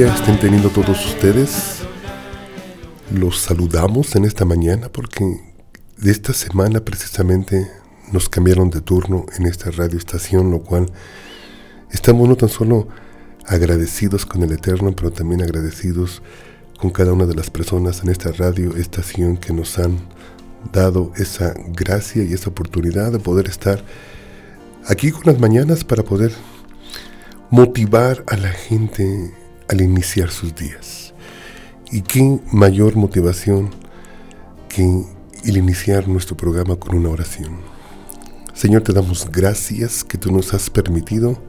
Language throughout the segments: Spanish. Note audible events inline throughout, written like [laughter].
Estén teniendo todos ustedes. Los saludamos en esta mañana porque de esta semana precisamente nos cambiaron de turno en esta radio estación, lo cual estamos no tan solo agradecidos con el Eterno, pero también agradecidos con cada una de las personas en esta radio estación que nos han dado esa gracia y esa oportunidad de poder estar aquí con las mañanas para poder motivar a la gente al iniciar sus días. Y qué mayor motivación que el iniciar nuestro programa con una oración. Señor, te damos gracias que tú nos has permitido,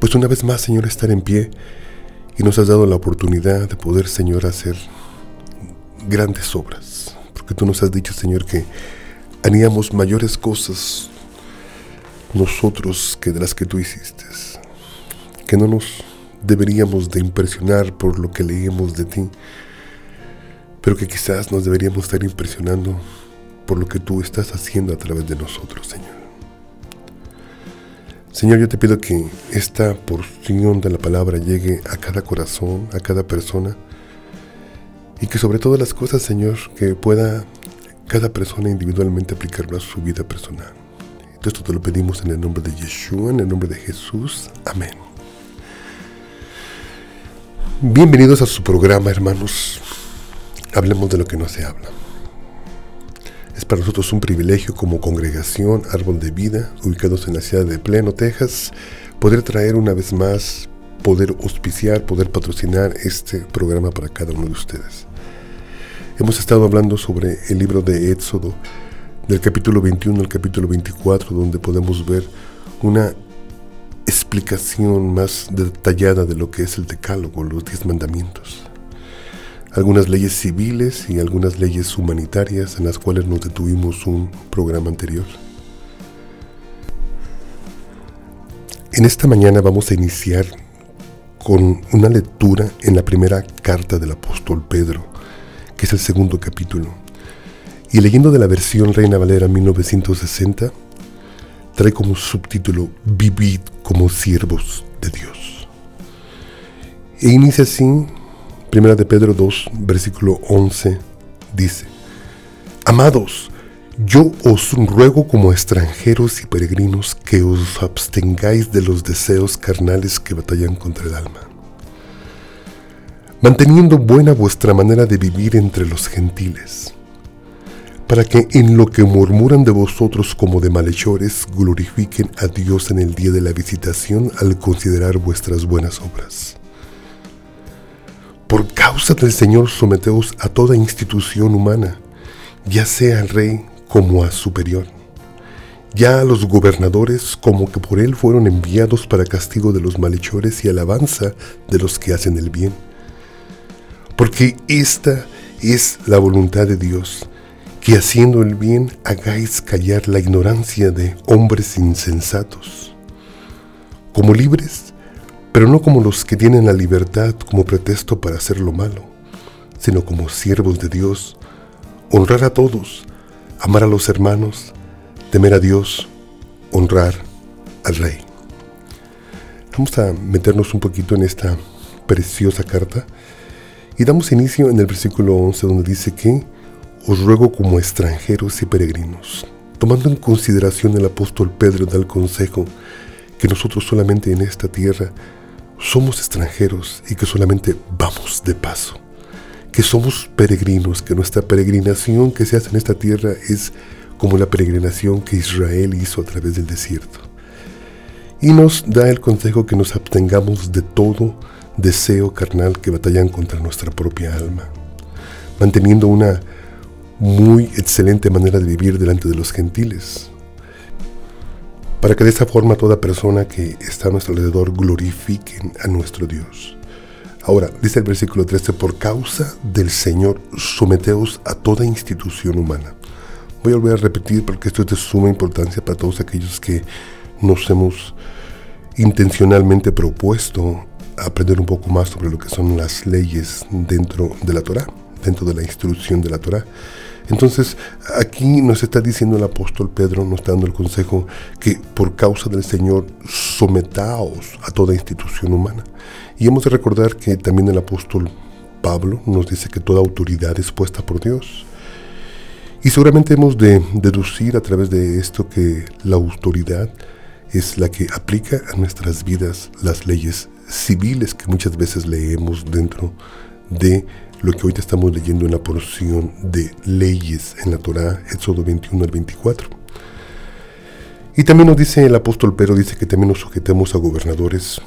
pues una vez más, Señor, estar en pie y nos has dado la oportunidad de poder, Señor, hacer grandes obras. Porque tú nos has dicho, Señor, que haríamos mayores cosas nosotros que de las que tú hiciste que no nos deberíamos de impresionar por lo que leemos de ti, pero que quizás nos deberíamos estar impresionando por lo que tú estás haciendo a través de nosotros, Señor. Señor, yo te pido que esta porción de la palabra llegue a cada corazón, a cada persona, y que sobre todas las cosas, Señor, que pueda cada persona individualmente aplicarlo a su vida personal. Esto te lo pedimos en el nombre de Yeshua, en el nombre de Jesús. Amén. Bienvenidos a su programa, hermanos. Hablemos de lo que no se habla. Es para nosotros un privilegio como congregación Árbol de Vida, ubicados en la ciudad de Pleno, Texas, poder traer una vez más, poder auspiciar, poder patrocinar este programa para cada uno de ustedes. Hemos estado hablando sobre el libro de Éxodo, del capítulo 21 al capítulo 24, donde podemos ver una explicación más detallada de lo que es el decálogo, los diez mandamientos. Algunas leyes civiles y algunas leyes humanitarias en las cuales nos detuvimos un programa anterior. En esta mañana vamos a iniciar con una lectura en la primera carta del apóstol Pedro, que es el segundo capítulo. Y leyendo de la versión Reina Valera 1960, trae como subtítulo Vivid como siervos de Dios. E inicia así, Primera de Pedro 2, versículo 11, dice, Amados, yo os ruego como extranjeros y peregrinos que os abstengáis de los deseos carnales que batallan contra el alma, manteniendo buena vuestra manera de vivir entre los gentiles para que en lo que murmuran de vosotros como de malhechores glorifiquen a Dios en el día de la visitación al considerar vuestras buenas obras. Por causa del Señor someteos a toda institución humana, ya sea al rey como a superior, ya a los gobernadores como que por él fueron enviados para castigo de los malhechores y alabanza de los que hacen el bien. Porque esta es la voluntad de Dios, que haciendo el bien hagáis callar la ignorancia de hombres insensatos, como libres, pero no como los que tienen la libertad como pretexto para hacer lo malo, sino como siervos de Dios, honrar a todos, amar a los hermanos, temer a Dios, honrar al Rey. Vamos a meternos un poquito en esta preciosa carta y damos inicio en el versículo 11 donde dice que os ruego como extranjeros y peregrinos, tomando en consideración el apóstol Pedro da el consejo que nosotros solamente en esta tierra somos extranjeros y que solamente vamos de paso, que somos peregrinos, que nuestra peregrinación que se hace en esta tierra es como la peregrinación que Israel hizo a través del desierto. Y nos da el consejo que nos abstengamos de todo deseo carnal que batallan contra nuestra propia alma, manteniendo una muy excelente manera de vivir delante de los gentiles, para que de esa forma toda persona que está a nuestro alrededor glorifiquen a nuestro Dios. Ahora, dice el versículo 13, por causa del Señor, someteos a toda institución humana. Voy a volver a repetir porque esto es de suma importancia para todos aquellos que nos hemos intencionalmente propuesto aprender un poco más sobre lo que son las leyes dentro de la Torah, dentro de la instrucción de la Torah. Entonces, aquí nos está diciendo el apóstol Pedro, nos está dando el consejo que por causa del Señor sometaos a toda institución humana. Y hemos de recordar que también el apóstol Pablo nos dice que toda autoridad es puesta por Dios. Y seguramente hemos de deducir a través de esto que la autoridad es la que aplica a nuestras vidas las leyes civiles que muchas veces leemos dentro de lo que hoy estamos leyendo en la porción de leyes en la Torá, Éxodo 21 al 24. Y también nos dice el apóstol Pedro, dice que también nos sujetemos a gobernadores,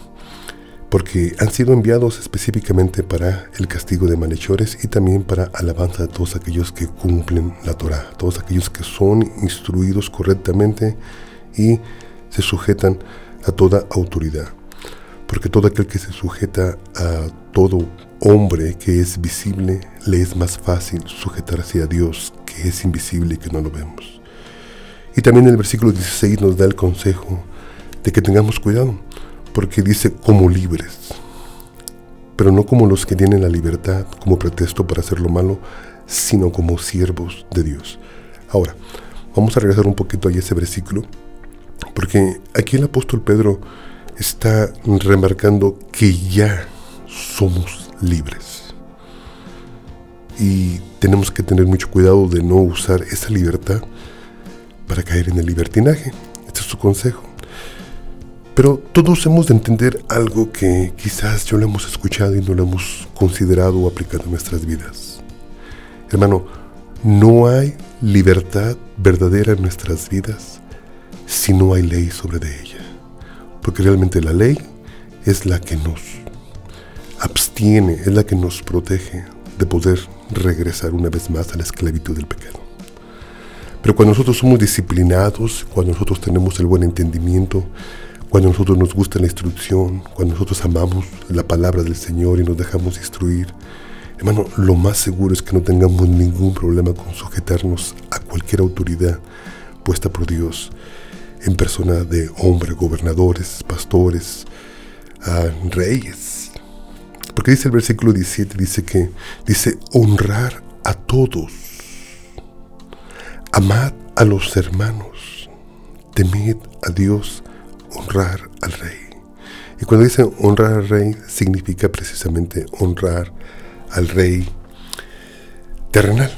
porque han sido enviados específicamente para el castigo de malhechores y también para alabanza de todos aquellos que cumplen la Torah, todos aquellos que son instruidos correctamente y se sujetan a toda autoridad. Porque todo aquel que se sujeta a todo hombre que es visible, le es más fácil sujetarse a Dios que es invisible y que no lo vemos. Y también el versículo 16 nos da el consejo de que tengamos cuidado porque dice como libres, pero no como los que tienen la libertad como pretexto para hacer lo malo, sino como siervos de Dios. Ahora, vamos a regresar un poquito a ese versículo, porque aquí el apóstol Pedro está remarcando que ya somos libres. Y tenemos que tener mucho cuidado de no usar esa libertad para caer en el libertinaje. Este es su consejo. Pero todos hemos de entender algo que quizás yo lo hemos escuchado y no lo hemos considerado o aplicado en nuestras vidas. Hermano, no hay libertad verdadera en nuestras vidas si no hay ley sobre de ella. Porque realmente la ley es la que nos abstiene, es la que nos protege de poder regresar una vez más a la esclavitud del pecado. Pero cuando nosotros somos disciplinados, cuando nosotros tenemos el buen entendimiento, cuando nosotros nos gusta la instrucción, cuando nosotros amamos la palabra del Señor y nos dejamos instruir, hermano, lo más seguro es que no tengamos ningún problema con sujetarnos a cualquier autoridad puesta por Dios en persona de hombres, gobernadores, pastores, reyes. Porque dice el versículo 17, dice que dice honrar a todos, amad a los hermanos, temed a Dios honrar al rey. Y cuando dice honrar al rey, significa precisamente honrar al rey terrenal,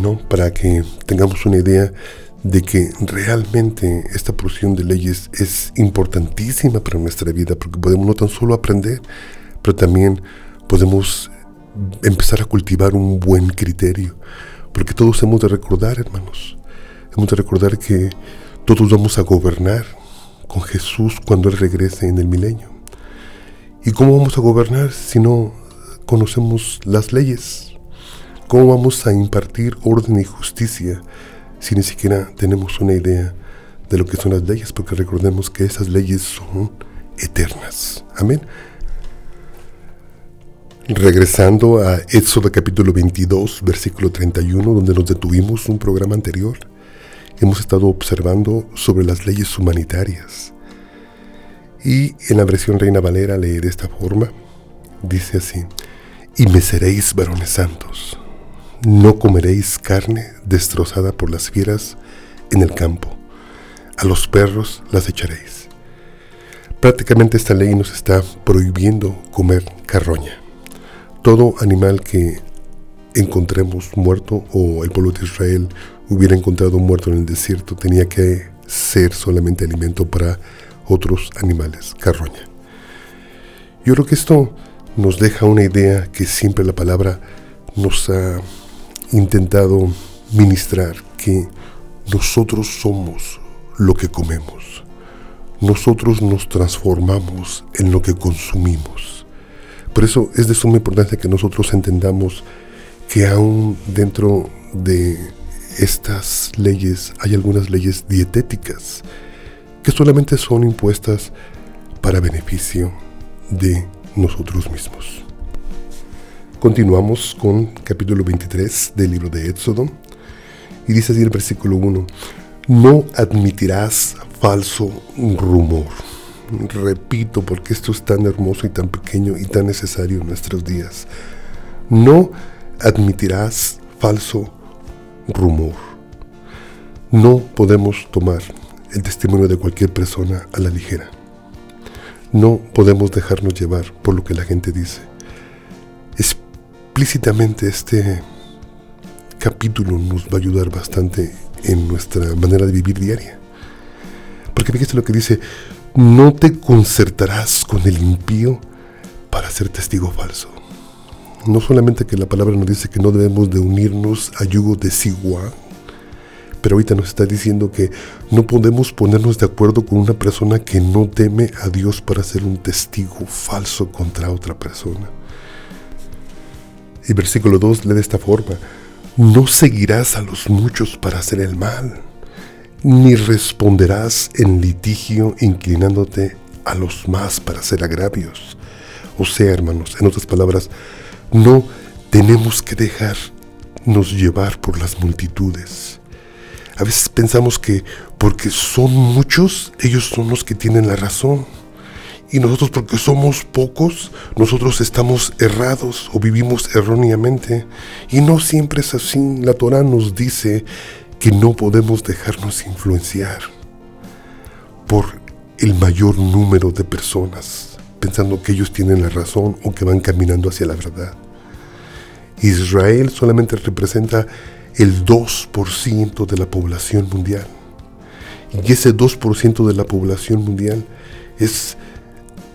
¿no? Para que tengamos una idea de que realmente esta porción de leyes es importantísima para nuestra vida, porque podemos no tan solo aprender, pero también podemos empezar a cultivar un buen criterio, porque todos hemos de recordar, hermanos, hemos de recordar que todos vamos a gobernar con Jesús cuando Él regrese en el milenio. ¿Y cómo vamos a gobernar si no conocemos las leyes? ¿Cómo vamos a impartir orden y justicia si ni siquiera tenemos una idea de lo que son las leyes? Porque recordemos que esas leyes son eternas. Amén. Regresando a Éxodo capítulo 22, versículo 31, donde nos detuvimos un programa anterior hemos estado observando sobre las leyes humanitarias. Y en la versión Reina Valera lee de esta forma, dice así, y me seréis varones santos, no comeréis carne destrozada por las fieras en el campo, a los perros las echaréis. Prácticamente esta ley nos está prohibiendo comer carroña. Todo animal que encontremos muerto o el pueblo de Israel hubiera encontrado muerto en el desierto, tenía que ser solamente alimento para otros animales, carroña. Yo creo que esto nos deja una idea que siempre la palabra nos ha intentado ministrar, que nosotros somos lo que comemos. Nosotros nos transformamos en lo que consumimos. Por eso es de suma importancia que nosotros entendamos que aún dentro de estas leyes, hay algunas leyes dietéticas que solamente son impuestas para beneficio de nosotros mismos. Continuamos con capítulo 23 del libro de Éxodo y dice así el versículo 1, no admitirás falso rumor. Repito, porque esto es tan hermoso y tan pequeño y tan necesario en nuestros días. No admitirás falso rumor. No podemos tomar el testimonio de cualquier persona a la ligera. No podemos dejarnos llevar por lo que la gente dice. Explícitamente este capítulo nos va a ayudar bastante en nuestra manera de vivir diaria. Porque fíjate lo que dice, no te concertarás con el impío para ser testigo falso. No solamente que la palabra nos dice que no debemos de unirnos a yugo desigual, pero ahorita nos está diciendo que no podemos ponernos de acuerdo con una persona que no teme a Dios para ser un testigo falso contra otra persona. Y versículo 2 lee de esta forma, no seguirás a los muchos para hacer el mal, ni responderás en litigio inclinándote a los más para hacer agravios. O sea, hermanos, en otras palabras, no tenemos que dejarnos llevar por las multitudes. A veces pensamos que porque son muchos, ellos son los que tienen la razón. Y nosotros porque somos pocos, nosotros estamos errados o vivimos erróneamente. Y no siempre es así. La Torah nos dice que no podemos dejarnos influenciar por el mayor número de personas, pensando que ellos tienen la razón o que van caminando hacia la verdad. Israel solamente representa el 2% de la población mundial. Y ese 2% de la población mundial es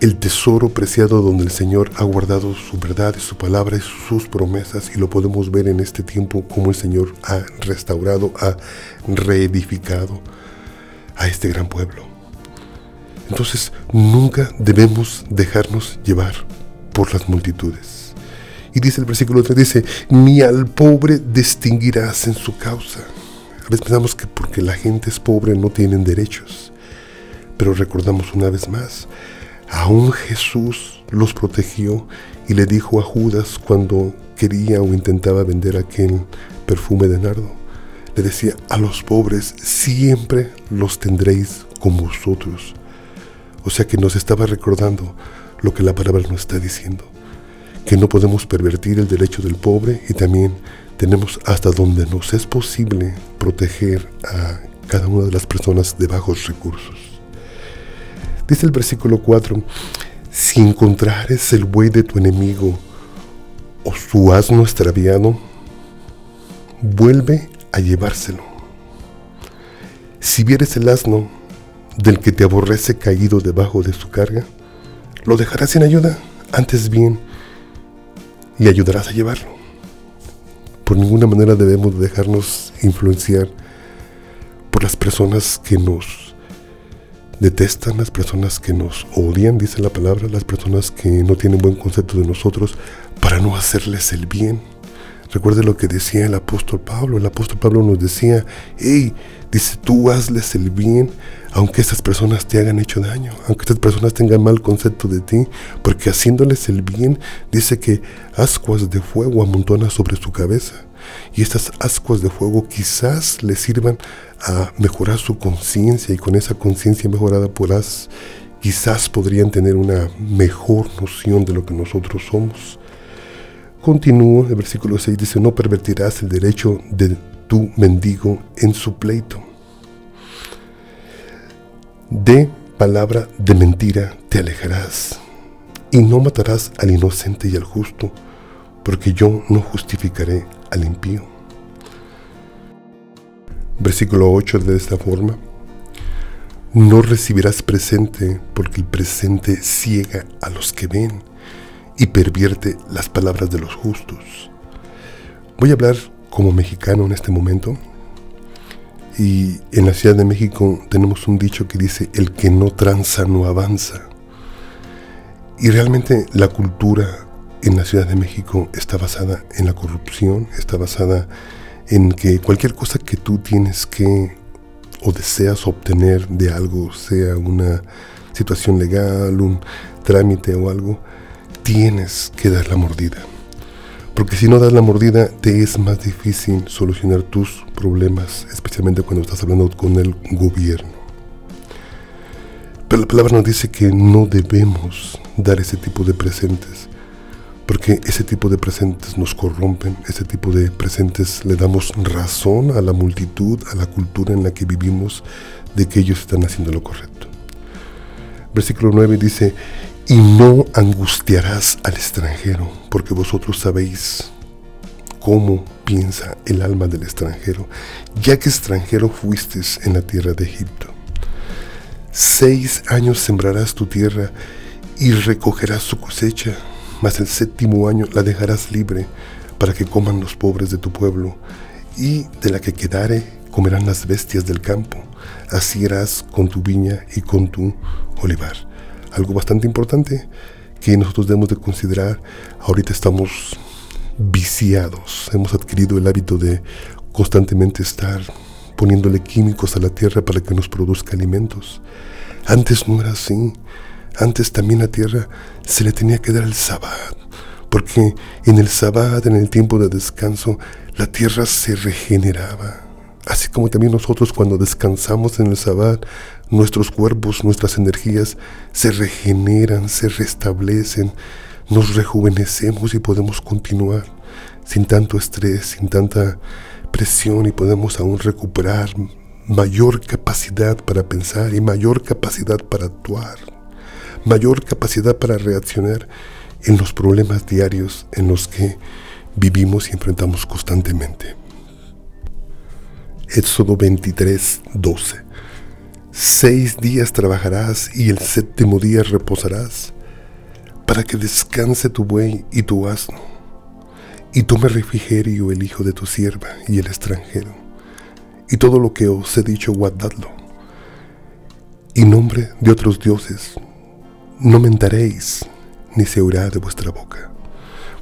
el tesoro preciado donde el Señor ha guardado su verdad su palabra y sus promesas y lo podemos ver en este tiempo como el Señor ha restaurado, ha reedificado a este gran pueblo. Entonces nunca debemos dejarnos llevar por las multitudes. Y dice el versículo 3, dice, ni al pobre distinguirás en su causa. A veces pensamos que porque la gente es pobre no tienen derechos. Pero recordamos una vez más, Aún Jesús los protegió y le dijo a Judas cuando quería o intentaba vender aquel perfume de nardo, le decía, a los pobres siempre los tendréis con vosotros. O sea que nos estaba recordando lo que la palabra nos está diciendo, que no podemos pervertir el derecho del pobre y también tenemos hasta donde nos es posible proteger a cada una de las personas de bajos recursos. Dice el versículo 4, si encontrares el buey de tu enemigo o su asno extraviado, vuelve a llevárselo. Si vieres el asno del que te aborrece caído debajo de su carga, lo dejarás sin ayuda, antes bien, y ayudarás a llevarlo. Por ninguna manera debemos dejarnos influenciar por las personas que nos detestan las personas que nos odian, dice la palabra, las personas que no tienen buen concepto de nosotros, para no hacerles el bien. Recuerde lo que decía el apóstol Pablo. El apóstol Pablo nos decía, hey, dice, tú hazles el bien, aunque estas personas te hagan hecho daño, aunque estas personas tengan mal concepto de ti, porque haciéndoles el bien, dice que ascuas de fuego amontona sobre su cabeza. Y estas ascuas de fuego quizás les sirvan a mejorar su conciencia y con esa conciencia mejorada quizás podrían tener una mejor noción de lo que nosotros somos. Continúo, el versículo 6 dice, no pervertirás el derecho de tu mendigo en su pleito. De palabra de mentira te alejarás y no matarás al inocente y al justo, porque yo no justificaré al impío. Versículo 8 de esta forma. No recibirás presente porque el presente ciega a los que ven y pervierte las palabras de los justos. Voy a hablar como mexicano en este momento. Y en la Ciudad de México tenemos un dicho que dice, el que no tranza no avanza. Y realmente la cultura en la Ciudad de México está basada en la corrupción, está basada en que cualquier cosa que tú tienes que o deseas obtener de algo, sea una situación legal, un trámite o algo, tienes que dar la mordida. Porque si no das la mordida, te es más difícil solucionar tus problemas, especialmente cuando estás hablando con el gobierno. Pero la palabra nos dice que no debemos dar ese tipo de presentes porque ese tipo de presentes nos corrompen, ese tipo de presentes le damos razón a la multitud, a la cultura en la que vivimos, de que ellos están haciendo lo correcto. Versículo 9 dice, y no angustiarás al extranjero, porque vosotros sabéis cómo piensa el alma del extranjero, ya que extranjero fuiste en la tierra de Egipto. Seis años sembrarás tu tierra y recogerás su cosecha mas el séptimo año la dejarás libre para que coman los pobres de tu pueblo, y de la que quedare comerán las bestias del campo. Así harás con tu viña y con tu olivar. Algo bastante importante que nosotros debemos de considerar, ahorita estamos viciados, hemos adquirido el hábito de constantemente estar poniéndole químicos a la tierra para que nos produzca alimentos. Antes no era así. Antes también la tierra se le tenía que dar el sabbat, porque en el sabbat, en el tiempo de descanso, la tierra se regeneraba. Así como también nosotros cuando descansamos en el sabbat, nuestros cuerpos, nuestras energías se regeneran, se restablecen, nos rejuvenecemos y podemos continuar sin tanto estrés, sin tanta presión y podemos aún recuperar mayor capacidad para pensar y mayor capacidad para actuar mayor capacidad para reaccionar en los problemas diarios en los que vivimos y enfrentamos constantemente. Éxodo 23, 12. Seis días trabajarás y el séptimo día reposarás, para que descanse tu buey y tu asno, y tome refrigerio el hijo de tu sierva y el extranjero, y todo lo que os he dicho guardadlo, y nombre de otros dioses no mentaréis, ni se oirá de vuestra boca.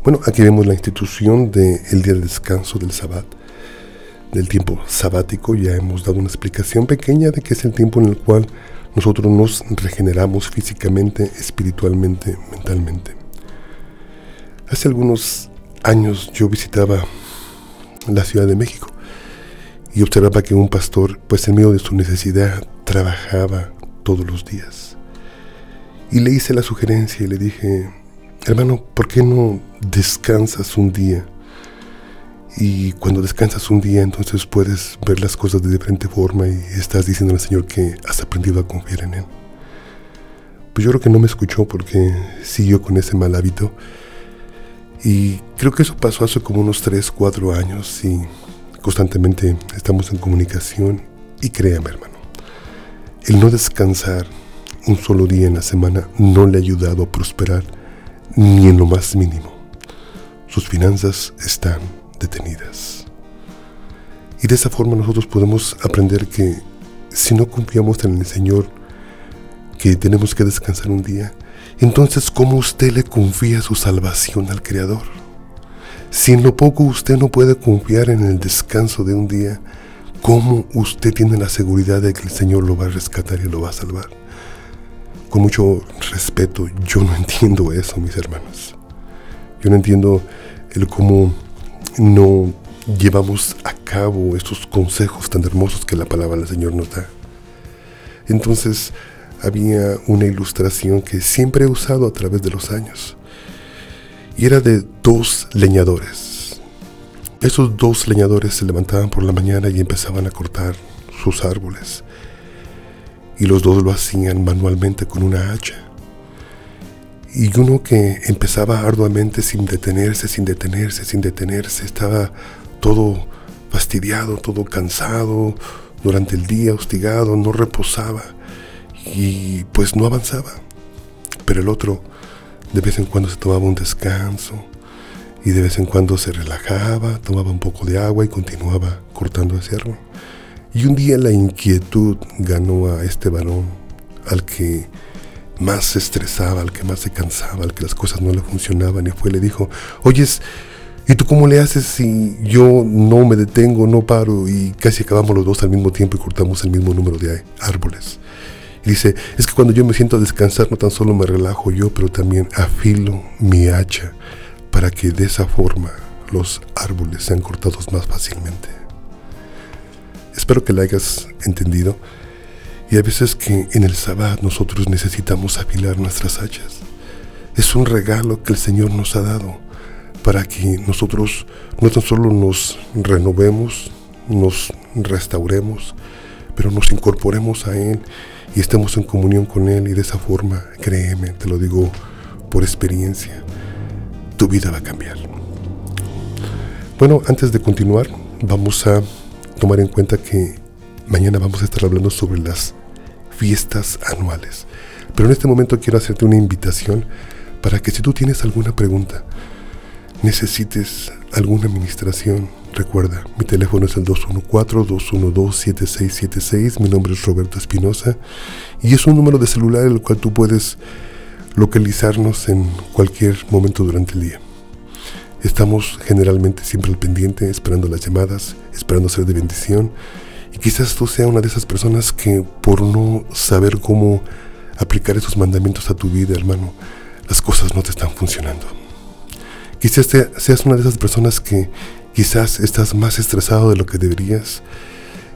Bueno, aquí vemos la institución del día de descanso del sabbat, del tiempo sabático. Ya hemos dado una explicación pequeña de que es el tiempo en el cual nosotros nos regeneramos físicamente, espiritualmente, mentalmente. Hace algunos años yo visitaba la Ciudad de México y observaba que un pastor, pues en medio de su necesidad, trabajaba todos los días y le hice la sugerencia y le dije, hermano, ¿por qué no descansas un día? Y cuando descansas un día, entonces puedes ver las cosas de diferente forma y estás diciendo al Señor que has aprendido a confiar en Él. Pues yo creo que no me escuchó porque siguió con ese mal hábito. Y creo que eso pasó hace como unos 3, 4 años y constantemente estamos en comunicación. Y créame, hermano, el no descansar un solo día en la semana no le ha ayudado a prosperar ni en lo más mínimo. Sus finanzas están detenidas. Y de esa forma nosotros podemos aprender que si no confiamos en el Señor, que tenemos que descansar un día, entonces ¿cómo usted le confía su salvación al Creador? Si en lo poco usted no puede confiar en el descanso de un día, ¿cómo usted tiene la seguridad de que el Señor lo va a rescatar y lo va a salvar? Mucho respeto, yo no [laughs] entiendo eso, mis hermanos. Yo no entiendo el cómo no llevamos a cabo estos consejos tan hermosos que la palabra del Señor nos da. Entonces había una ilustración que siempre he usado a través de los años. Y era de dos leñadores. Esos dos leñadores se levantaban por la mañana y empezaban a cortar sus árboles y los dos lo hacían manualmente con una hacha. Y uno que empezaba arduamente sin detenerse, sin detenerse, sin detenerse, estaba todo fastidiado, todo cansado, durante el día hostigado, no reposaba y pues no avanzaba. Pero el otro de vez en cuando se tomaba un descanso y de vez en cuando se relajaba, tomaba un poco de agua y continuaba cortando ese árbol. Y un día la inquietud ganó a este varón, al que más se estresaba, al que más se cansaba, al que las cosas no le funcionaban, y fue y le dijo, oyes, ¿y tú cómo le haces si yo no me detengo, no paro y casi acabamos los dos al mismo tiempo y cortamos el mismo número de árboles? Y dice, es que cuando yo me siento a descansar no tan solo me relajo yo, pero también afilo mi hacha para que de esa forma los árboles sean cortados más fácilmente. Espero que la hayas entendido. Y hay veces que en el sabbat nosotros necesitamos afilar nuestras hachas. Es un regalo que el Señor nos ha dado para que nosotros no tan solo nos renovemos, nos restauremos, pero nos incorporemos a Él y estemos en comunión con Él y de esa forma, créeme, te lo digo por experiencia, tu vida va a cambiar. Bueno, antes de continuar, vamos a tomar en cuenta que mañana vamos a estar hablando sobre las fiestas anuales. Pero en este momento quiero hacerte una invitación para que si tú tienes alguna pregunta, necesites alguna administración, recuerda, mi teléfono es el 214-212-7676, mi nombre es Roberto Espinosa y es un número de celular el cual tú puedes localizarnos en cualquier momento durante el día. Estamos generalmente siempre al pendiente, esperando las llamadas, esperando ser de bendición. Y quizás tú seas una de esas personas que por no saber cómo aplicar esos mandamientos a tu vida, hermano, las cosas no te están funcionando. Quizás seas una de esas personas que quizás estás más estresado de lo que deberías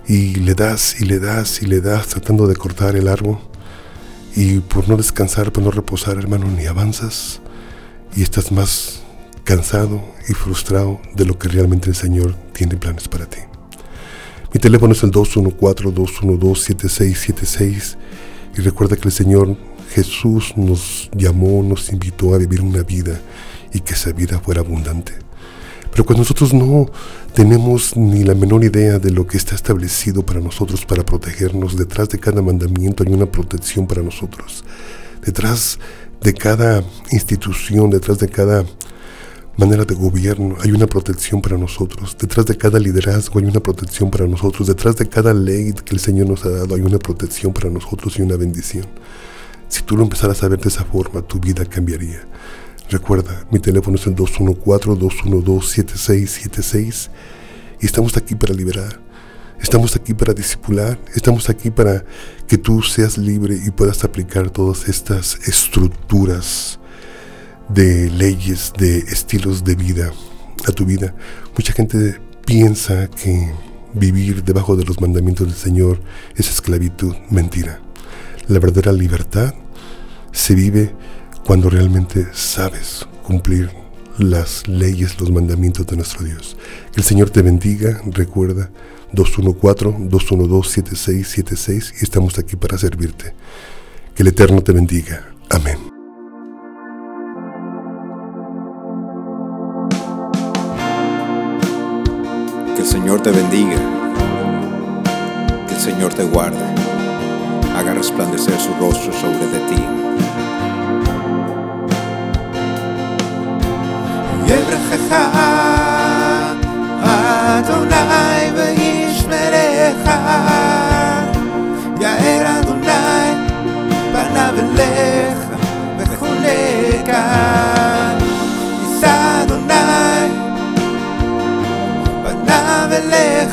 y le das y le das y le das tratando de cortar el árbol y por no descansar, por no reposar, hermano, ni avanzas y estás más cansado y frustrado de lo que realmente el Señor tiene planes para ti. Mi teléfono es el 214-212-7676 y recuerda que el Señor Jesús nos llamó, nos invitó a vivir una vida y que esa vida fuera abundante. Pero cuando nosotros no tenemos ni la menor idea de lo que está establecido para nosotros para protegernos, detrás de cada mandamiento hay una protección para nosotros. Detrás de cada institución, detrás de cada manera de gobierno, hay una protección para nosotros. Detrás de cada liderazgo hay una protección para nosotros. Detrás de cada ley que el Señor nos ha dado hay una protección para nosotros y una bendición. Si tú lo empezaras a ver de esa forma, tu vida cambiaría. Recuerda, mi teléfono es el 214-212-7676 y estamos aquí para liberar. Estamos aquí para discipular, estamos aquí para que tú seas libre y puedas aplicar todas estas estructuras de leyes, de estilos de vida a tu vida. Mucha gente piensa que vivir debajo de los mandamientos del Señor es esclavitud. Mentira. La verdadera libertad se vive cuando realmente sabes cumplir las leyes, los mandamientos de nuestro Dios. Que el Señor te bendiga. Recuerda 214-212-7676 y estamos aquí para servirte. Que el Eterno te bendiga. Amén. Señor te bendiga, que el Señor te guarde, haga resplandecer su rostro sobre de ti.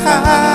开